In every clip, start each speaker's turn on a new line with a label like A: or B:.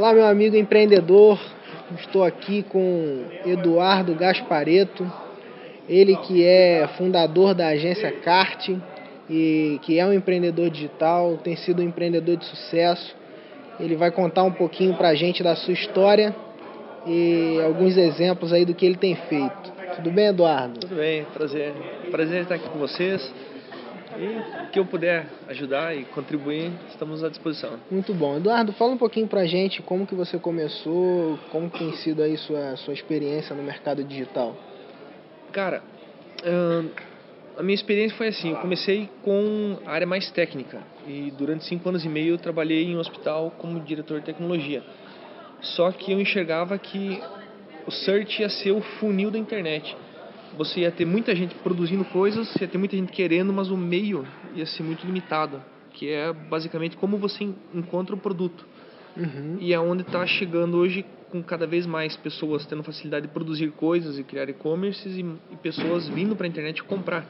A: Olá, meu amigo empreendedor. Estou aqui com Eduardo Gaspareto, ele que é fundador da agência Cart e que é um empreendedor digital, tem sido um empreendedor de sucesso. Ele vai contar um pouquinho para a gente da sua história e alguns exemplos aí do que ele tem feito. Tudo bem, Eduardo?
B: Tudo bem, prazer. Prazer estar aqui com vocês. E que eu puder ajudar e contribuir, estamos à disposição.
A: Muito bom. Eduardo, fala um pouquinho pra gente como que você começou, como tem sido aí sua, sua experiência no mercado digital.
B: Cara, a minha experiência foi assim, eu comecei com a área mais técnica e durante cinco anos e meio eu trabalhei em um hospital como diretor de tecnologia. Só que eu enxergava que o search ia ser o funil da internet você ia ter muita gente produzindo coisas, ia ter muita gente querendo, mas o meio ia ser muito limitado, que é basicamente como você encontra o produto. Uhum. E é onde está chegando hoje com cada vez mais pessoas tendo facilidade de produzir coisas e criar e-commerces e, e, pessoas vindo para a internet comprar.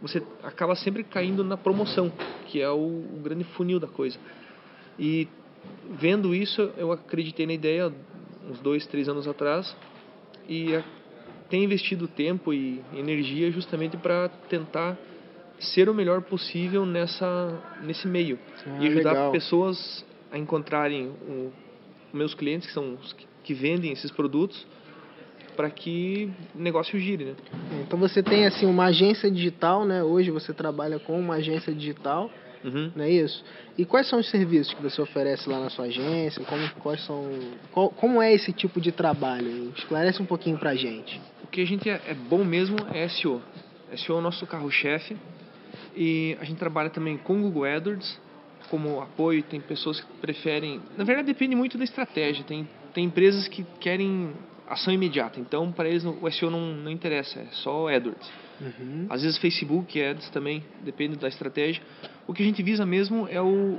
B: Você acaba sempre caindo na promoção, que é o, o grande funil da coisa. E vendo isso, eu acreditei na ideia uns dois, três anos atrás e tem investido tempo e energia justamente para tentar ser o melhor possível nessa nesse meio ah, e ajudar legal. pessoas a encontrarem o, meus clientes que são os que, que vendem esses produtos para que o negócio gire, né?
A: Então você tem assim uma agência digital, né? Hoje você trabalha com uma agência digital, uhum. não é isso? E quais são os serviços que você oferece lá na sua agência? Como quais são? Qual, como é esse tipo de trabalho? Esclarece um pouquinho para gente
B: que a gente é, é bom mesmo é SEO. SEO é o nosso carro-chefe. E a gente trabalha também com Google AdWords como apoio. Tem pessoas que preferem. Na verdade, depende muito da estratégia. Tem, tem empresas que querem ação imediata. Então, para eles, o SEO não, não interessa. É só AdWords. Uhum. Às vezes, Facebook Ads também. Depende da estratégia. O que a gente visa mesmo é o,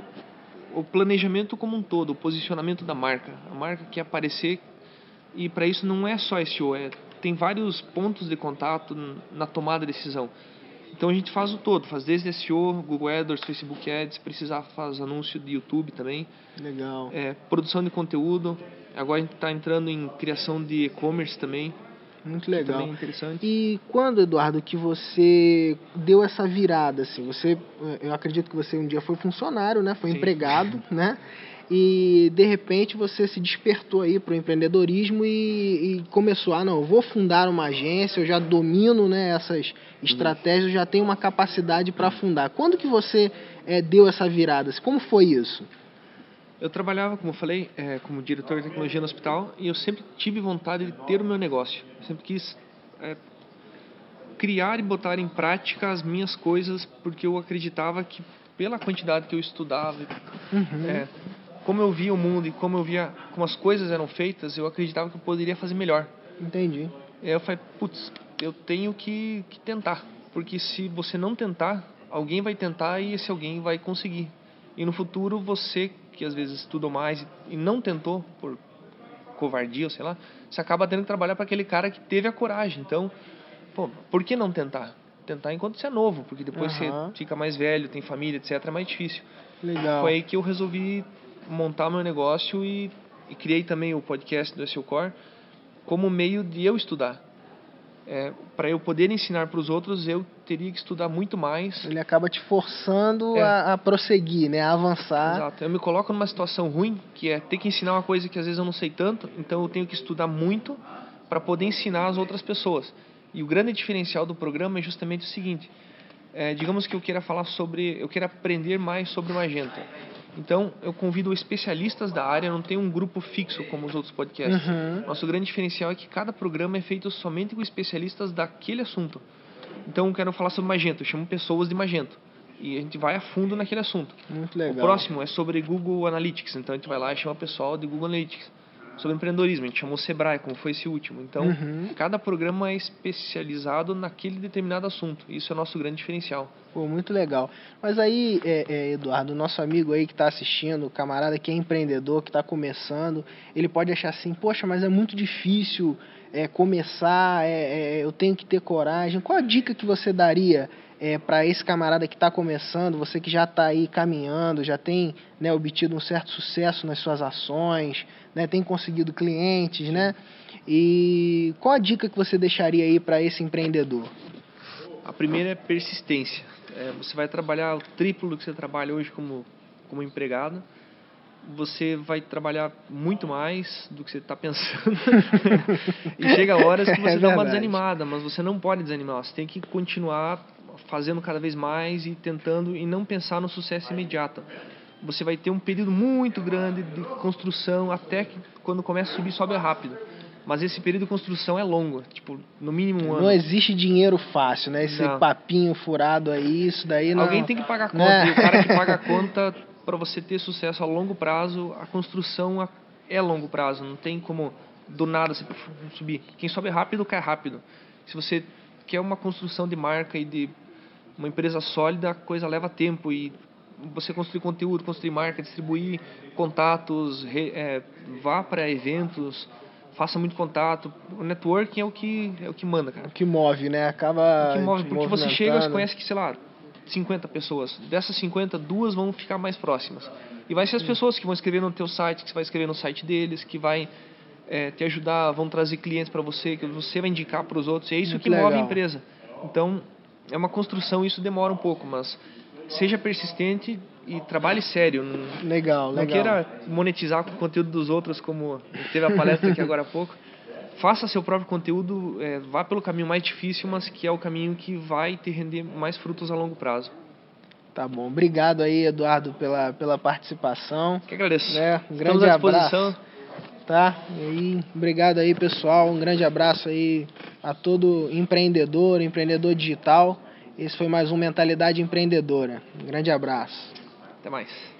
B: o planejamento como um todo, o posicionamento da marca. A marca quer aparecer e para isso não é só SEO, é tem vários pontos de contato na tomada de decisão. Então a gente faz o todo, faz desde SEO, Google AdWords, Facebook Ads, precisar faz anúncio de YouTube também.
A: Legal.
B: É, produção de conteúdo. Agora a gente está entrando em criação de e-commerce também.
A: Muito legal.
B: Também interessante.
A: E quando, Eduardo, que você deu essa virada, assim? Você, eu acredito que você um dia foi funcionário, né? Foi Sim. empregado, né? e de repente você se despertou aí para o empreendedorismo e, e, começou ah não eu vou fundar uma agência eu já domino né essas estratégias eu já tenho uma capacidade para fundar quando que você é, deu essa virada como foi isso
B: eu trabalhava como eu falei é, como diretor de tecnologia no hospital e eu sempre tive vontade de ter o meu negócio eu sempre quis é, criar e botar em prática as minhas coisas porque eu acreditava que pela quantidade que eu estudava uhum. é, como eu via o mundo e como eu via como as coisas eram feitas, eu acreditava que eu poderia fazer melhor.
A: Entendi.
B: E aí eu falei, putz, eu tenho que, que tentar. Porque se você não tentar, alguém vai tentar e esse alguém vai conseguir. E no futuro, você, que às vezes estudou mais e não tentou, por covardia ou sei lá, você acaba tendo que trabalhar para aquele cara que teve a coragem. Então, pô, por que não tentar? Tentar enquanto você é novo, porque depois uhum. você fica mais velho, tem família, etc., é mais difícil.
A: Legal.
B: Foi aí que eu resolvi montar meu negócio e, e criei também o podcast do SEO Core como meio de eu estudar. É, para eu poder ensinar para os outros, eu teria que estudar muito mais.
A: Ele acaba te forçando é. a, a, prosseguir, né? a avançar.
B: Exato. Eu me coloco numa situação ruim, que é ter que ensinar uma coisa que às vezes eu não sei tanto, então eu tenho que estudar muito para poder ensinar as outras pessoas. E o grande diferencial do programa é justamente o seguinte: é, digamos que eu queira falar sobre, eu queira aprender mais sobre Magento. Então, eu convido especialistas da área, não tem um grupo fixo como os outros podcasts. Uhum. Nosso grande diferencial é que cada programa é feito somente com especialistas daquele assunto. Então, eu quero falar sobre Magento, eu chamo pessoas de Magento. E a gente vai a fundo naquele assunto.
A: Muito legal.
B: O próximo é sobre Google Analytics, então a gente vai lá e chama o pessoal de Google Analytics sobre empreendedorismo. A gente chamou Sebrae, como foi esse último. Então, uhum. cada programa é especializado naquele determinado assunto. Isso é o nosso grande diferencial.
A: Pô, muito legal. Mas aí, é, é, Eduardo, nosso amigo aí que está assistindo, o camarada que é empreendedor, que está começando, ele pode achar assim, poxa, mas é muito difícil é, começar, é, é, eu tenho que ter coragem. Qual a dica que você daria é, para esse camarada que está começando, você que já está aí caminhando, já tem né, obtido um certo sucesso nas suas ações, né, tem conseguido clientes, né? E qual a dica que você deixaria aí para esse empreendedor?
B: A primeira é persistência. É, você vai trabalhar o triplo do que você trabalha hoje como, como empregado você vai trabalhar muito mais do que você está pensando. e chega horas que você é dá uma desanimada, mas você não pode desanimar. Você tem que continuar fazendo cada vez mais e tentando e não pensar no sucesso imediato. Você vai ter um período muito grande de construção até que quando começa a subir, sobe rápido. Mas esse período de construção é longo, tipo, no mínimo um ano.
A: Não existe dinheiro fácil, né? Esse não. papinho furado aí, isso daí não...
B: Alguém tem que pagar a conta, né? e o cara que paga a conta para você ter sucesso a longo prazo, a construção é a longo prazo, não tem como do nada você subir. Quem sobe rápido cai rápido. Se você quer uma construção de marca e de uma empresa sólida, a coisa leva tempo e você construir conteúdo, construir marca, distribuir contatos, re, é, vá para eventos, faça muito contato. O networking é o que é o que manda, cara.
A: O que move, né? Acaba.
B: O que move, porque você chega e conhece que, sei lá, 50 pessoas. Dessas 50, duas vão ficar mais próximas. E vai ser as pessoas que vão escrever no teu site, que você vai escrever no site deles, que vai é, te ajudar, vão trazer clientes para você, que você vai indicar para os outros. E é isso Muito que legal. move a empresa. Então, é uma construção, isso demora um pouco, mas seja persistente e trabalhe sério.
A: Não, legal,
B: não
A: legal.
B: queira monetizar com o conteúdo dos outros, como teve a palestra aqui agora há pouco faça seu próprio conteúdo, é, vá pelo caminho mais difícil, mas que é o caminho que vai te render mais frutos a longo prazo.
A: Tá bom. Obrigado aí, Eduardo, pela, pela participação.
B: Que agradeço.
A: Né? Um grande Estamos à disposição. Abraço. Tá? E obrigado aí, pessoal. Um grande abraço aí a todo empreendedor, empreendedor digital. Esse foi mais um Mentalidade Empreendedora. Um grande abraço.
B: Até mais.